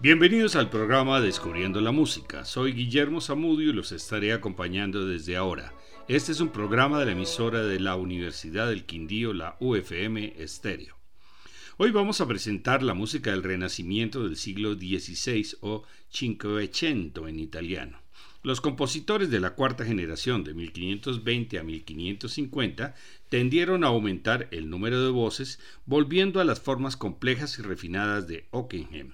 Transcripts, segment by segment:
Bienvenidos al programa Descubriendo la Música. Soy Guillermo Zamudio y los estaré acompañando desde ahora. Este es un programa de la emisora de la Universidad del Quindío, la UFM Estéreo. Hoy vamos a presentar la música del Renacimiento del siglo XVI o Cinquecento en italiano. Los compositores de la cuarta generación de 1520 a 1550 tendieron a aumentar el número de voces, volviendo a las formas complejas y refinadas de Ockenheim.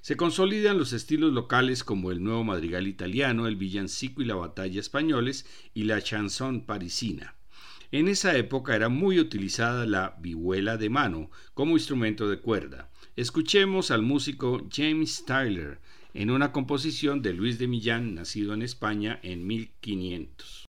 Se consolidan los estilos locales como el nuevo madrigal italiano, el villancico y la batalla españoles y la chanson parisina. En esa época era muy utilizada la vihuela de mano como instrumento de cuerda. Escuchemos al músico James Tyler en una composición de Luis de Millán, nacido en España en 1500.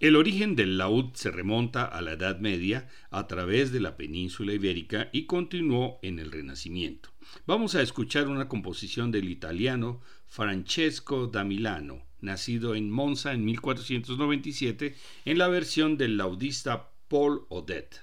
El origen del laúd se remonta a la Edad Media a través de la península ibérica y continuó en el Renacimiento. Vamos a escuchar una composición del italiano Francesco da Milano, nacido en Monza en 1497, en la versión del laudista Paul Odette.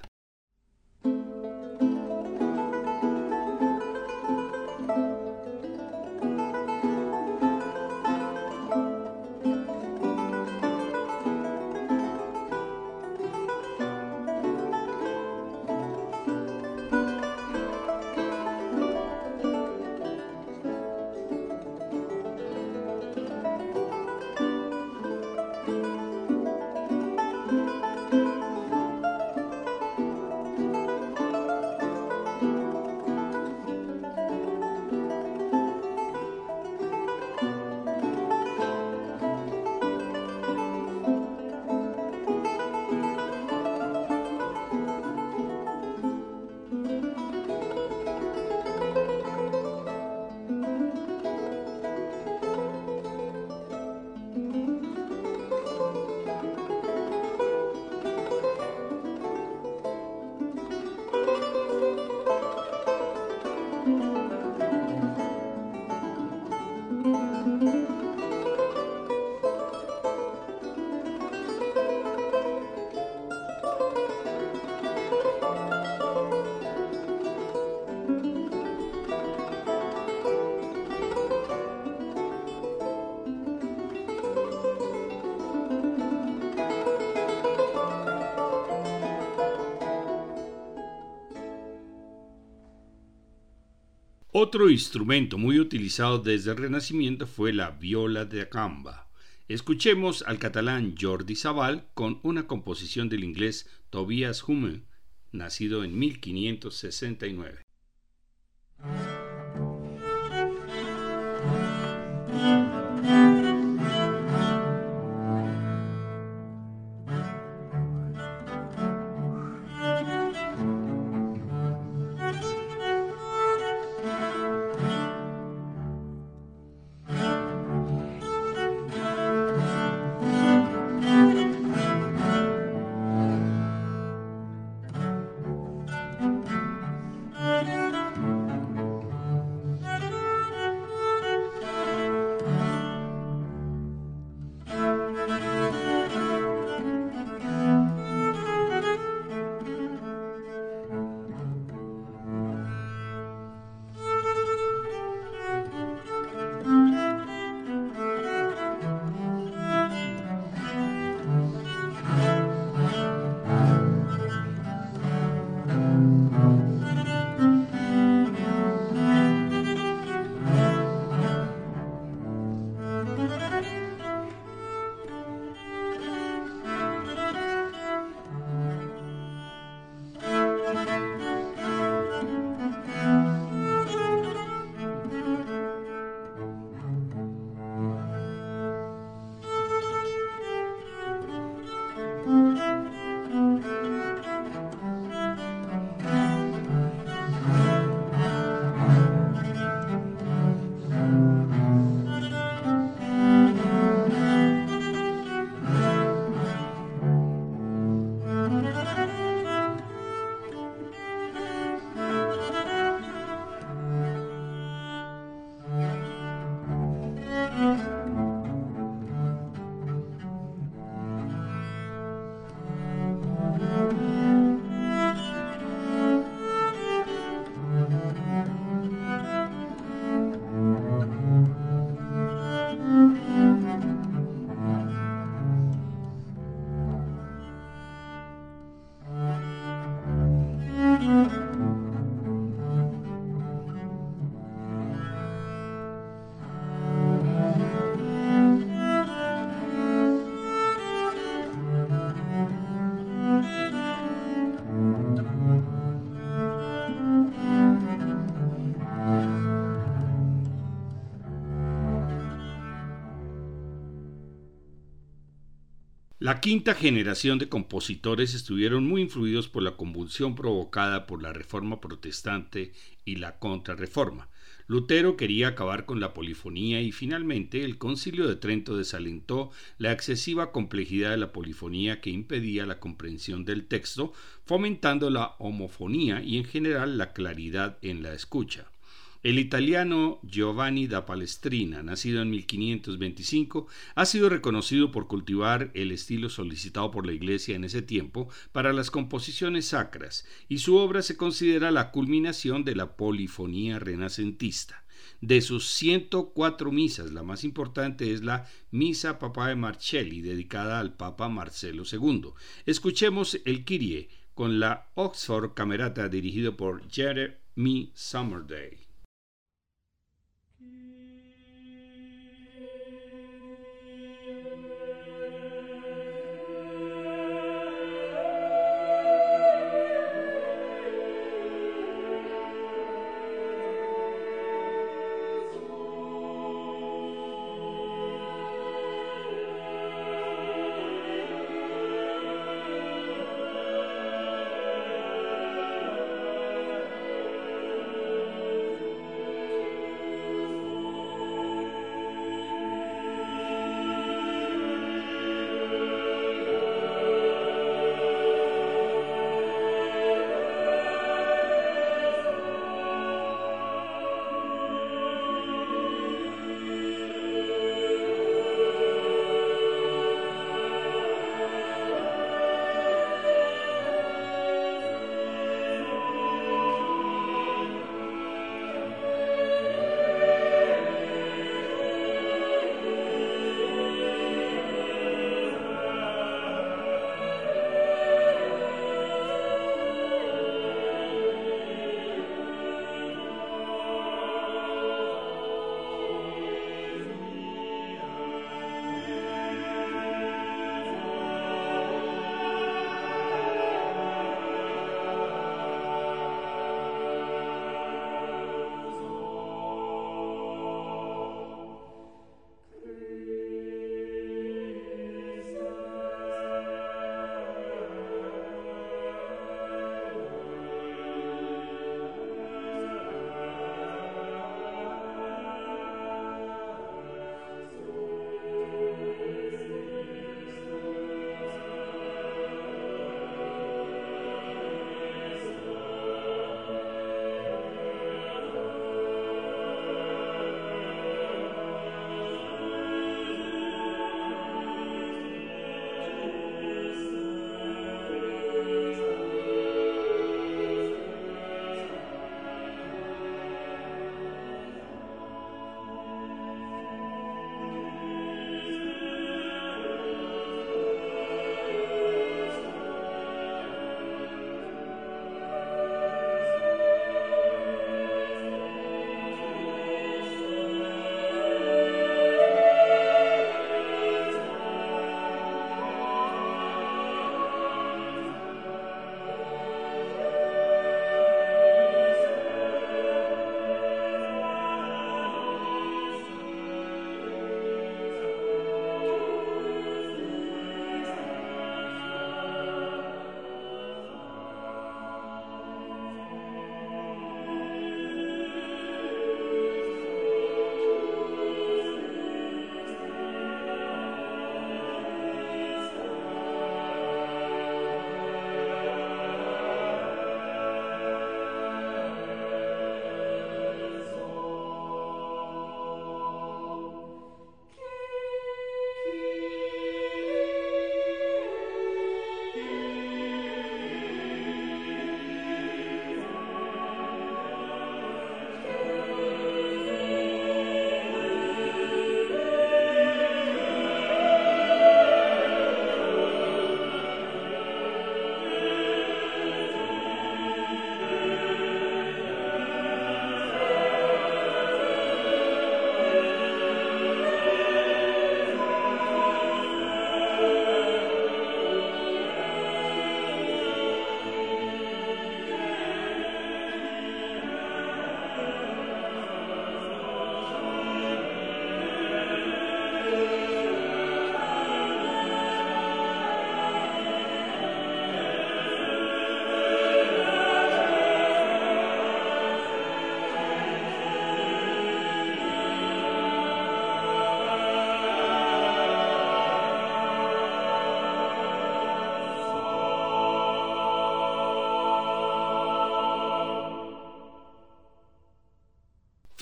Otro instrumento muy utilizado desde el Renacimiento fue la viola de gamba. Escuchemos al catalán Jordi Sabal con una composición del inglés Tobias Hummel, nacido en 1569. La quinta generación de compositores estuvieron muy influidos por la convulsión provocada por la Reforma Protestante y la Contrarreforma. Lutero quería acabar con la polifonía y finalmente el Concilio de Trento desalentó la excesiva complejidad de la polifonía que impedía la comprensión del texto, fomentando la homofonía y en general la claridad en la escucha. El italiano Giovanni da Palestrina, nacido en 1525, ha sido reconocido por cultivar el estilo solicitado por la Iglesia en ese tiempo para las composiciones sacras, y su obra se considera la culminación de la polifonía renacentista. De sus 104 misas, la más importante es la Misa de Marcelli, dedicada al Papa Marcelo II. Escuchemos el Kyrie con la Oxford Camerata dirigido por Jeremy Summerday.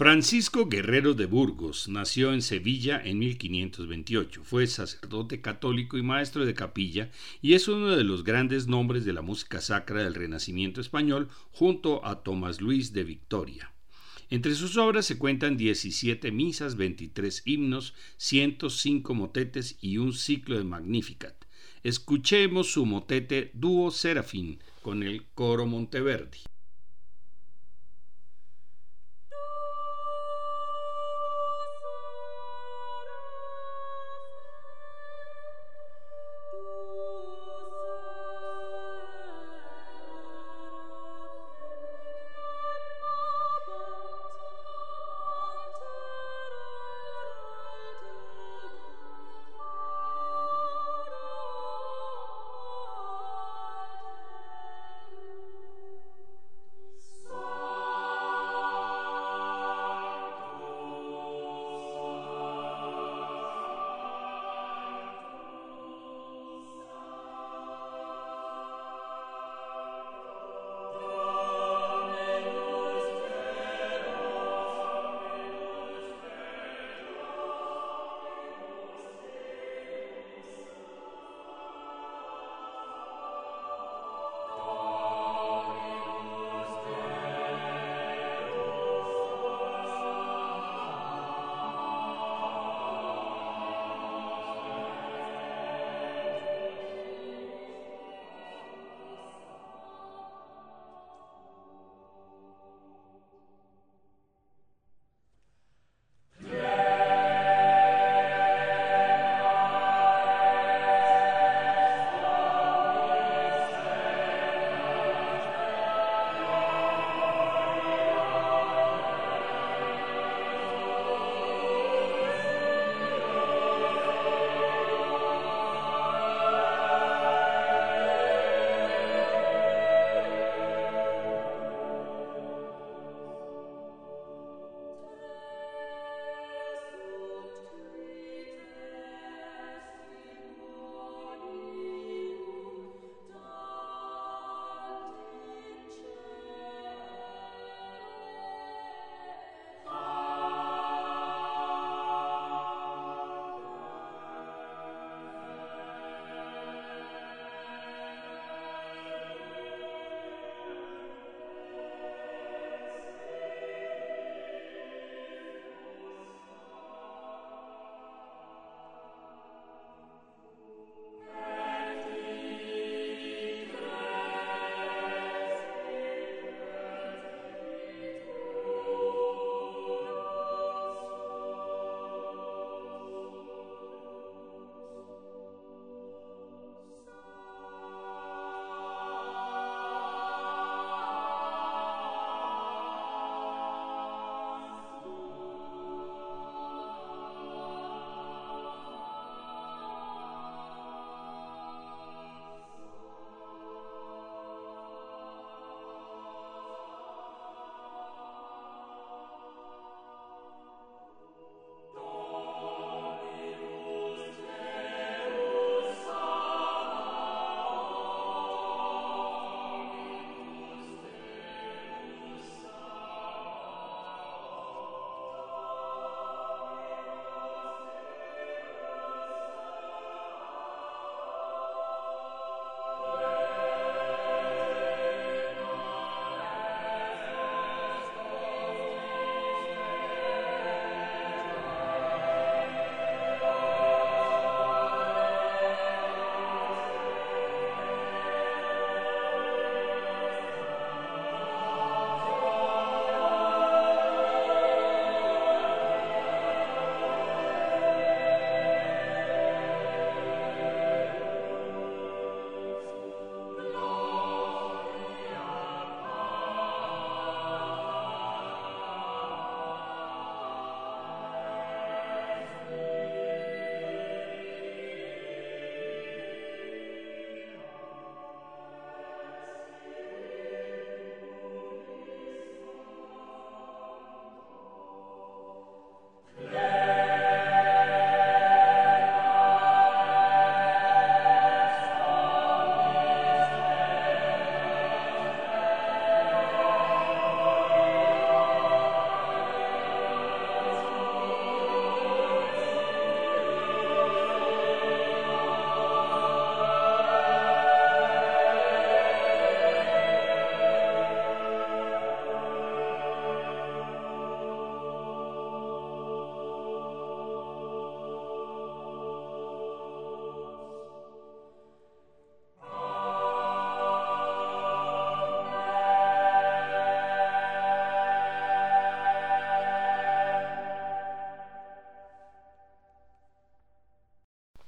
Francisco Guerrero de Burgos nació en Sevilla en 1528. Fue sacerdote católico y maestro de capilla y es uno de los grandes nombres de la música sacra del Renacimiento español junto a Tomás Luis de Victoria. Entre sus obras se cuentan 17 misas, 23 himnos, 105 motetes y un ciclo de Magnificat. Escuchemos su motete Dúo Serafín con el coro Monteverdi.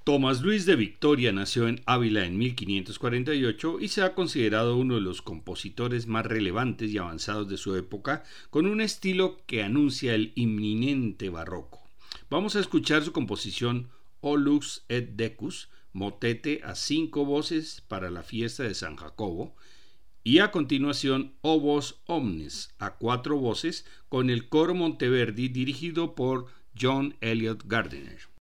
Tomás Luis de Victoria nació en Ávila en 1548 y se ha considerado uno de los compositores más relevantes y avanzados de su época, con un estilo que anuncia el inminente barroco. Vamos a escuchar su composición O Lux et Decus, motete a cinco voces para la fiesta de San Jacobo, y a continuación O Vos Omnes, a cuatro voces, con el coro Monteverdi dirigido por John Elliot Gardiner.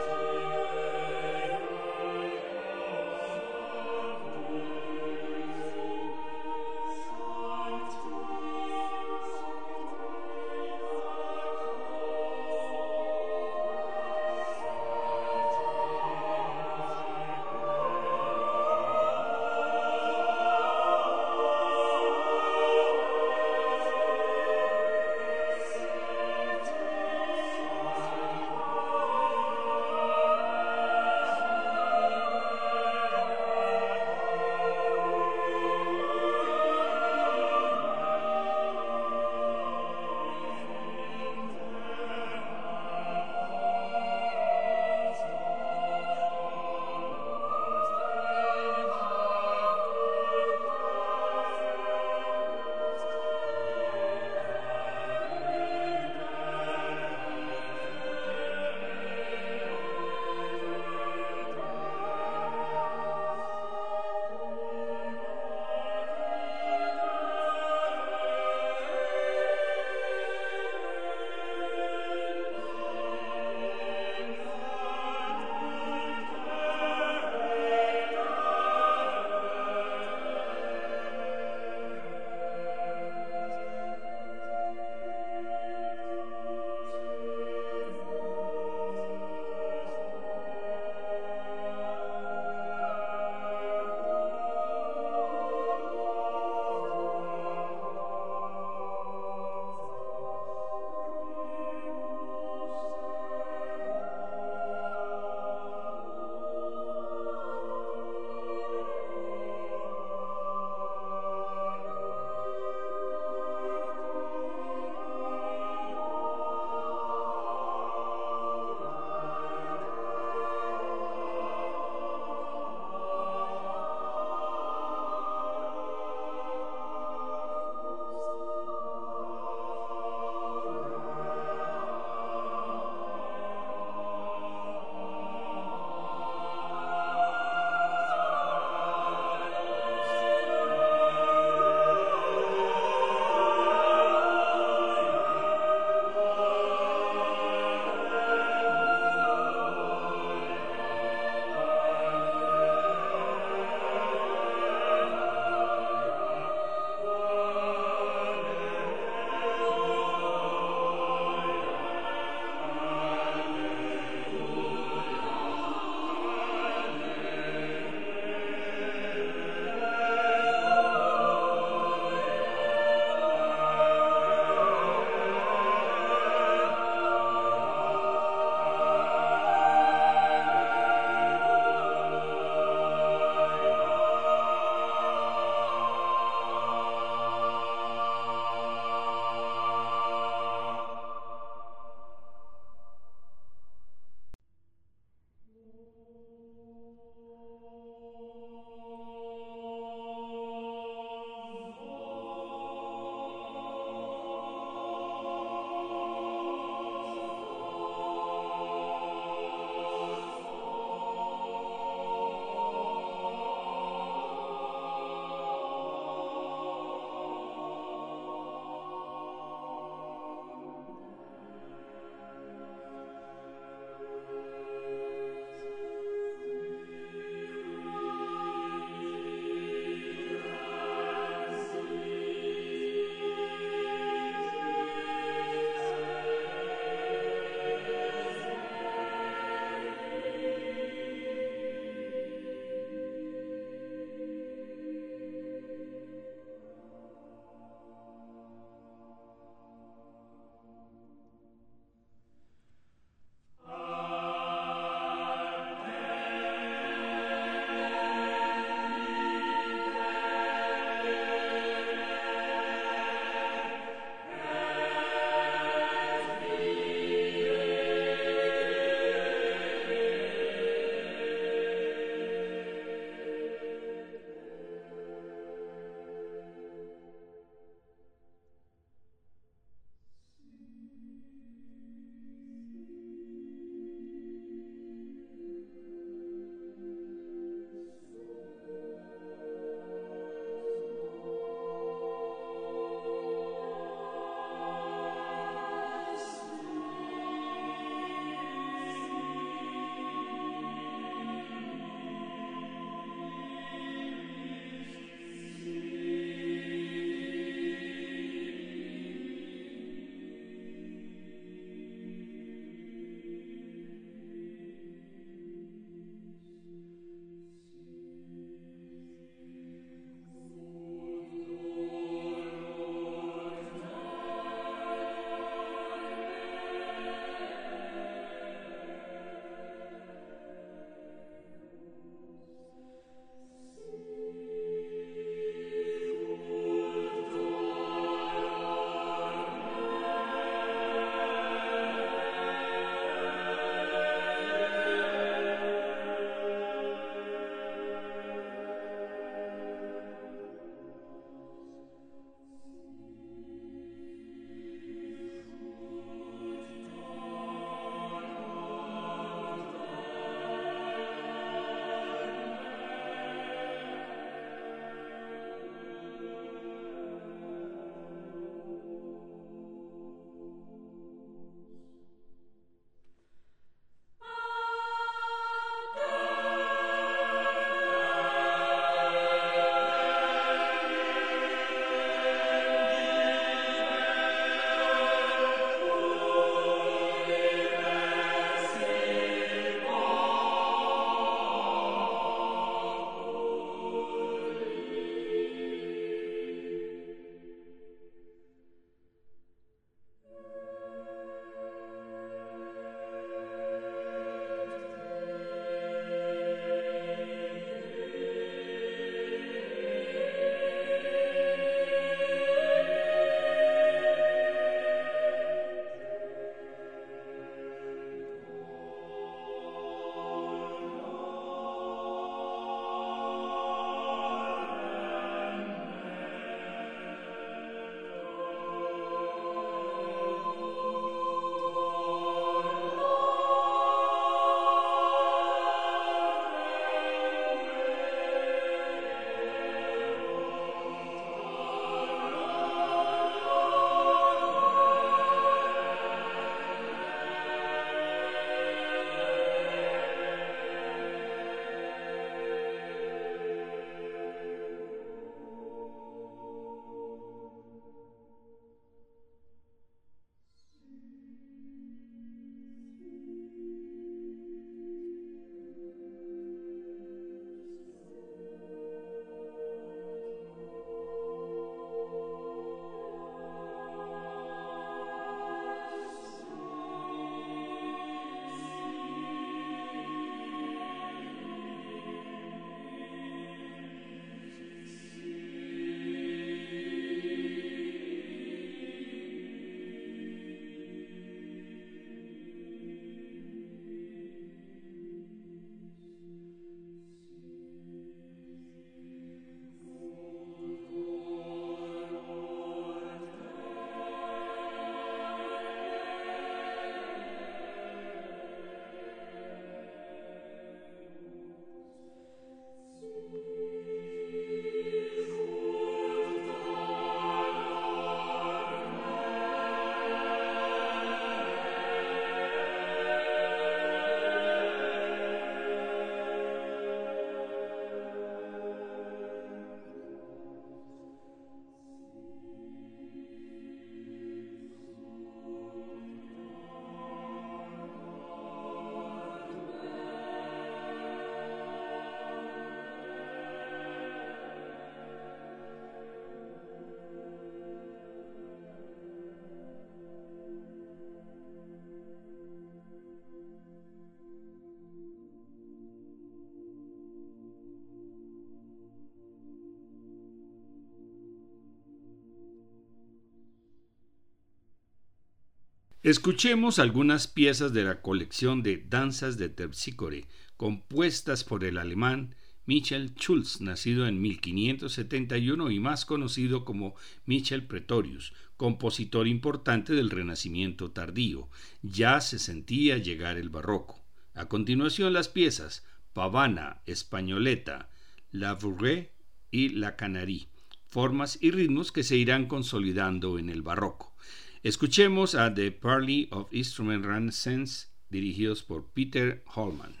Escuchemos algunas piezas de la colección de Danzas de Terpsícore, compuestas por el alemán Michel Schulz, nacido en 1571 y más conocido como Michel Pretorius, compositor importante del Renacimiento tardío. Ya se sentía llegar el barroco. A continuación las piezas Pavana, Españoleta, La Bourrée y La Canarie, formas y ritmos que se irán consolidando en el barroco. Escuchemos a The Parley of Instrument Renaissance, dirigidos por Peter Holman.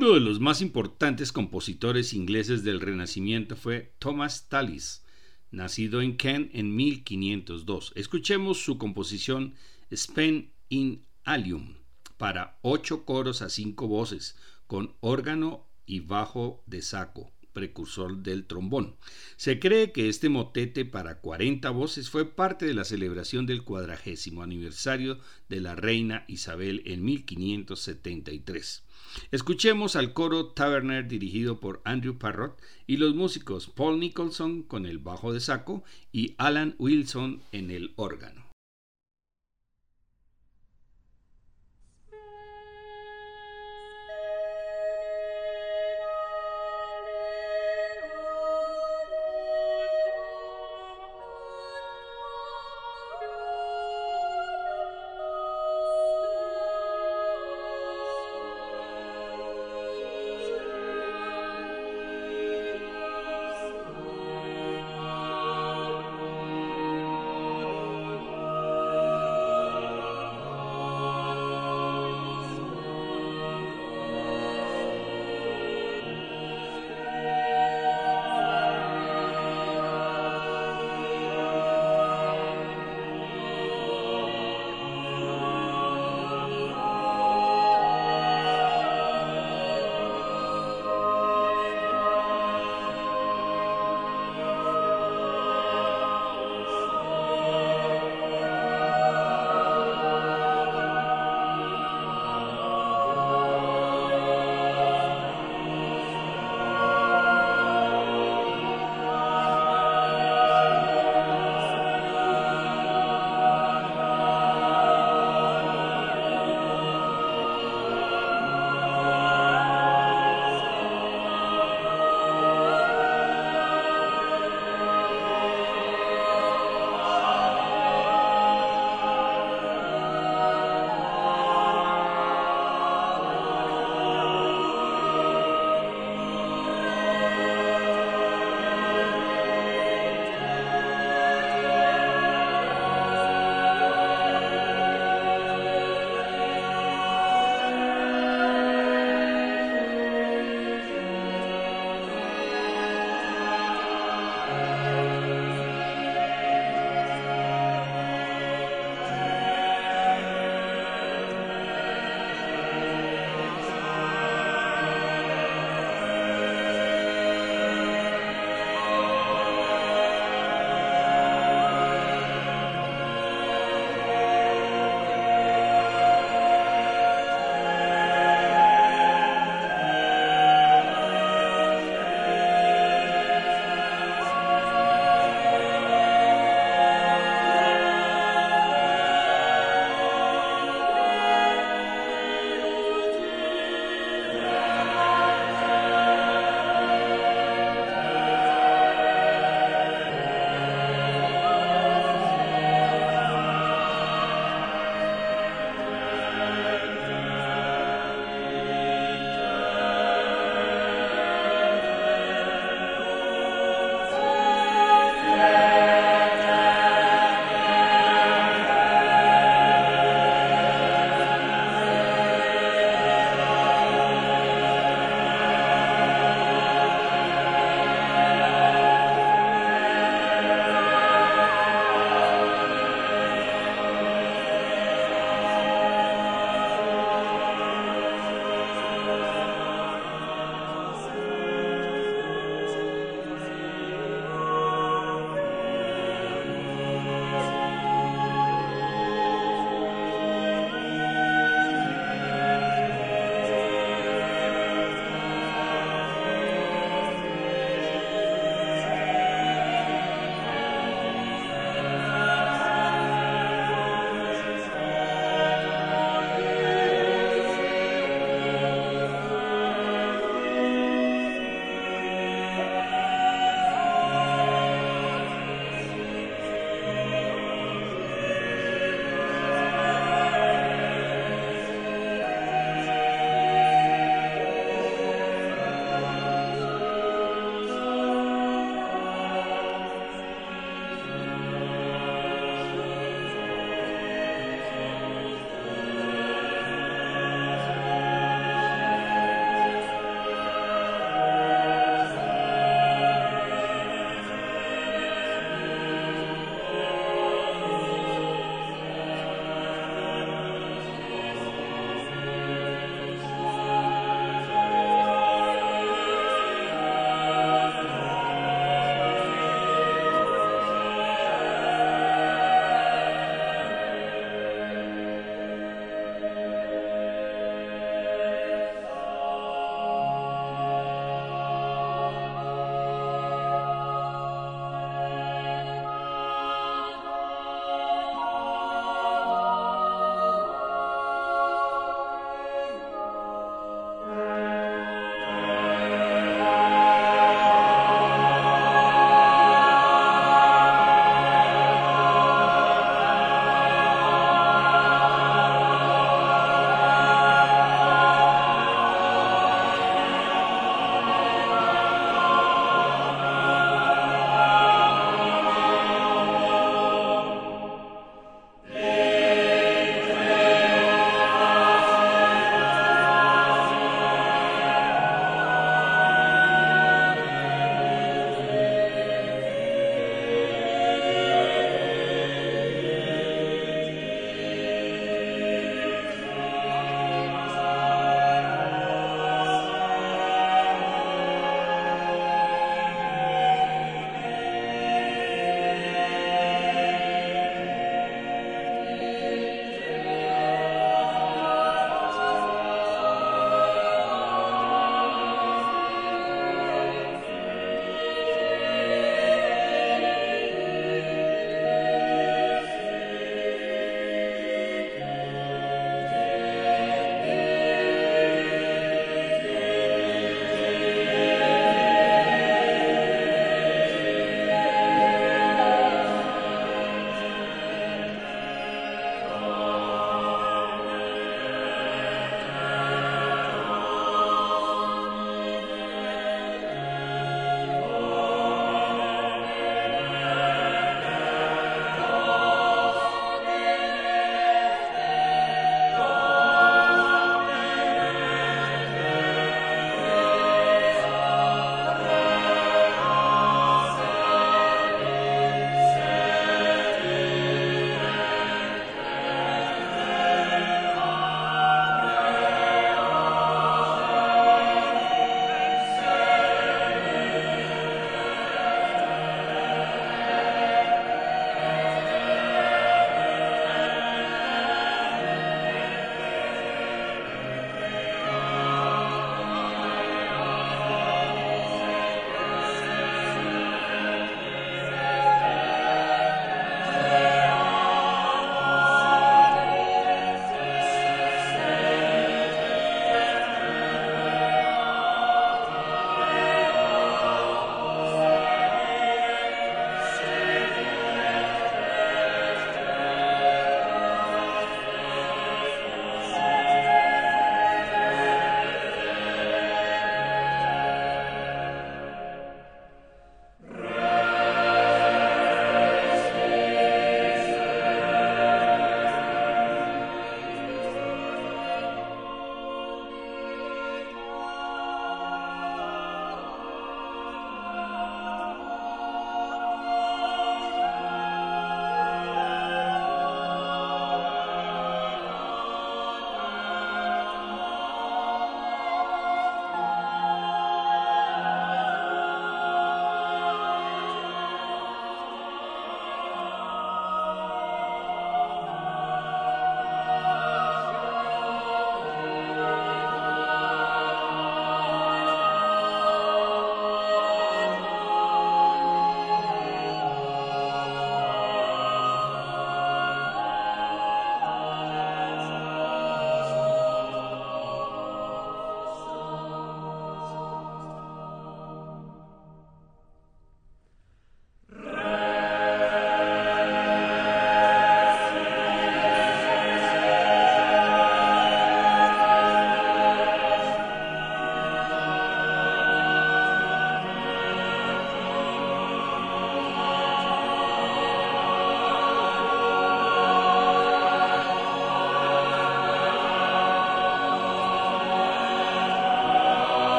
Uno de los más importantes compositores ingleses del Renacimiento fue Thomas Tallis, nacido en Kent en 1502. Escuchemos su composición Spen in Alium para ocho coros a cinco voces, con órgano y bajo de saco, precursor del trombón. Se cree que este motete para 40 voces fue parte de la celebración del cuadragésimo aniversario de la reina Isabel en 1573. Escuchemos al coro Taverner dirigido por Andrew Parrott y los músicos Paul Nicholson con el bajo de saco y Alan Wilson en el órgano.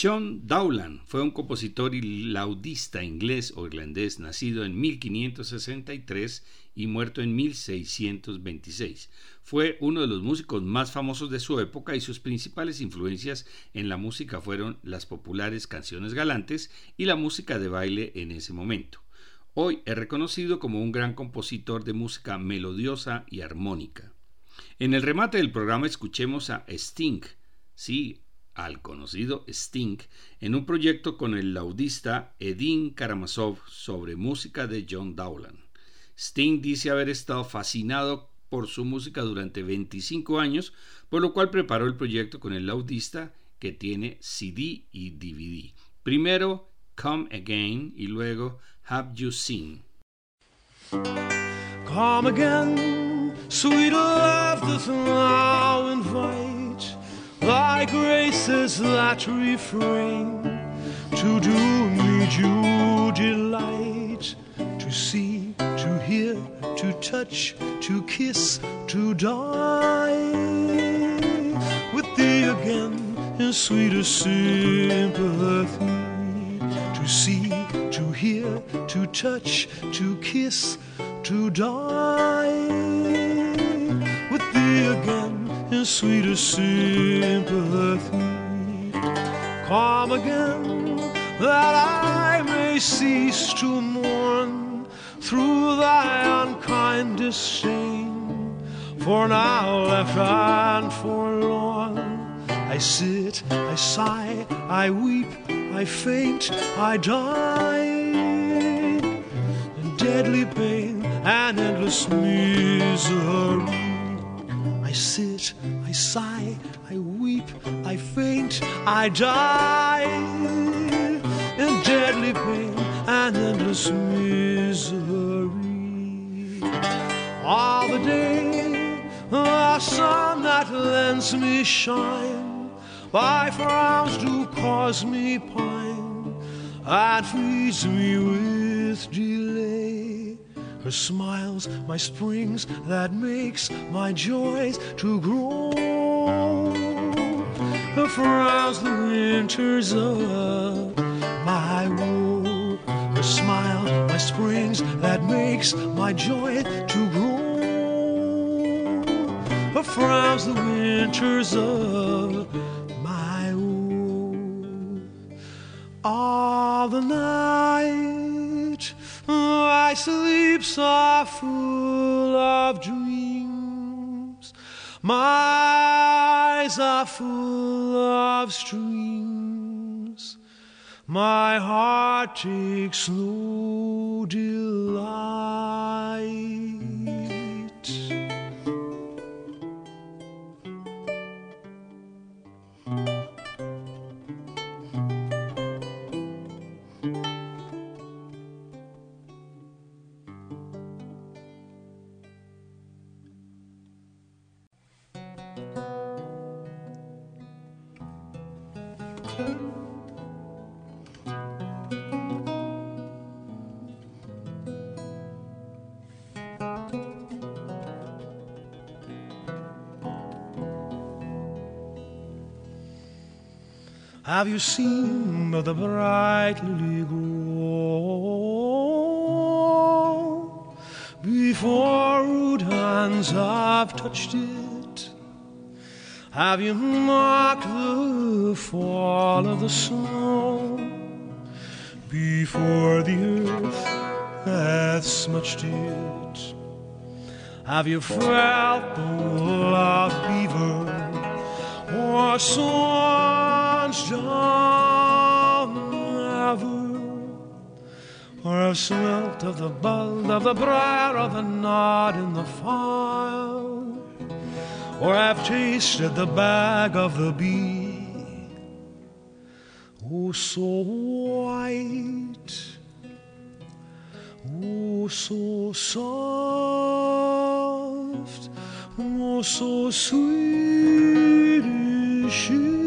John Dowland fue un compositor y laudista inglés o irlandés nacido en 1563 y muerto en 1626. Fue uno de los músicos más famosos de su época y sus principales influencias en la música fueron las populares canciones galantes y la música de baile en ese momento. Hoy es reconocido como un gran compositor de música melodiosa y armónica. En el remate del programa escuchemos a Sting, sí, al conocido Sting en un proyecto con el laudista Edin Karamazov sobre música de John Dowland. Sting dice haber estado fascinado por su música durante 25 años, por lo cual preparó el proyecto con el laudista que tiene CD y DVD. Primero Come Again y luego Have You Seen. Come again, sweet love thy graces that refrain to do me due delight to see, to hear, to touch, to kiss, to die. With thee again in sweeter sympathy to see, to hear, to touch, to kiss, to die sweeter sympathy. Come again, that I may cease to mourn through thy unkind disdain. For now left and forlorn, I sit, I sigh, I weep, I faint, I die. In deadly pain and endless misery. I sit, I sigh, I weep, I faint, I die. In deadly pain and endless misery. All the day, the sun that lends me shine, by frowns do cause me pine, and feeds me with delay her smiles, my springs, that makes my joys to grow. Her frowns, the winters of my woe. Her smile, my springs, that makes my joy to grow. Her frowns, the winters of my woe. All the night my sleep so full of dreams. My eyes are full of streams. My heart takes no delight. Have you seen the bright lily grow before rude hands have touched it? Have you marked the fall of the snow before the earth hath smudged it? Have you felt the of beaver or swans down ever? Or have smelt of the bud of the briar or the knot in the fire? or have tasted the bag of the bee. Oh, so white, oh, so soft, oh, so sweet is she.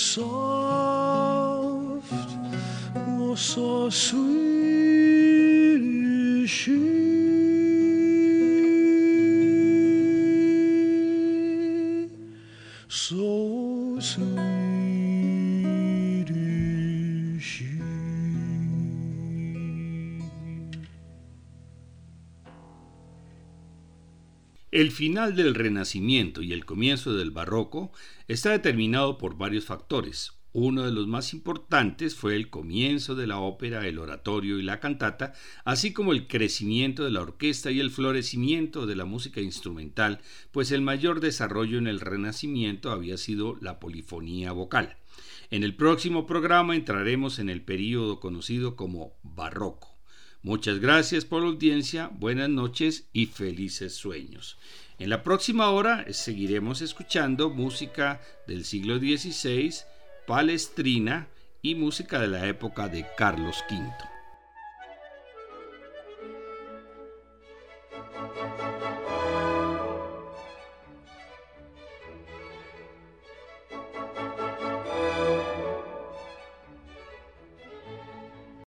Soft, oh, so sweet is she. So sweet El final del Renacimiento y el comienzo del Barroco está determinado por varios factores. Uno de los más importantes fue el comienzo de la ópera, el oratorio y la cantata, así como el crecimiento de la orquesta y el florecimiento de la música instrumental, pues el mayor desarrollo en el Renacimiento había sido la polifonía vocal. En el próximo programa entraremos en el período conocido como Barroco. Muchas gracias por la audiencia, buenas noches y felices sueños. En la próxima hora seguiremos escuchando música del siglo XVI, palestrina y música de la época de Carlos V.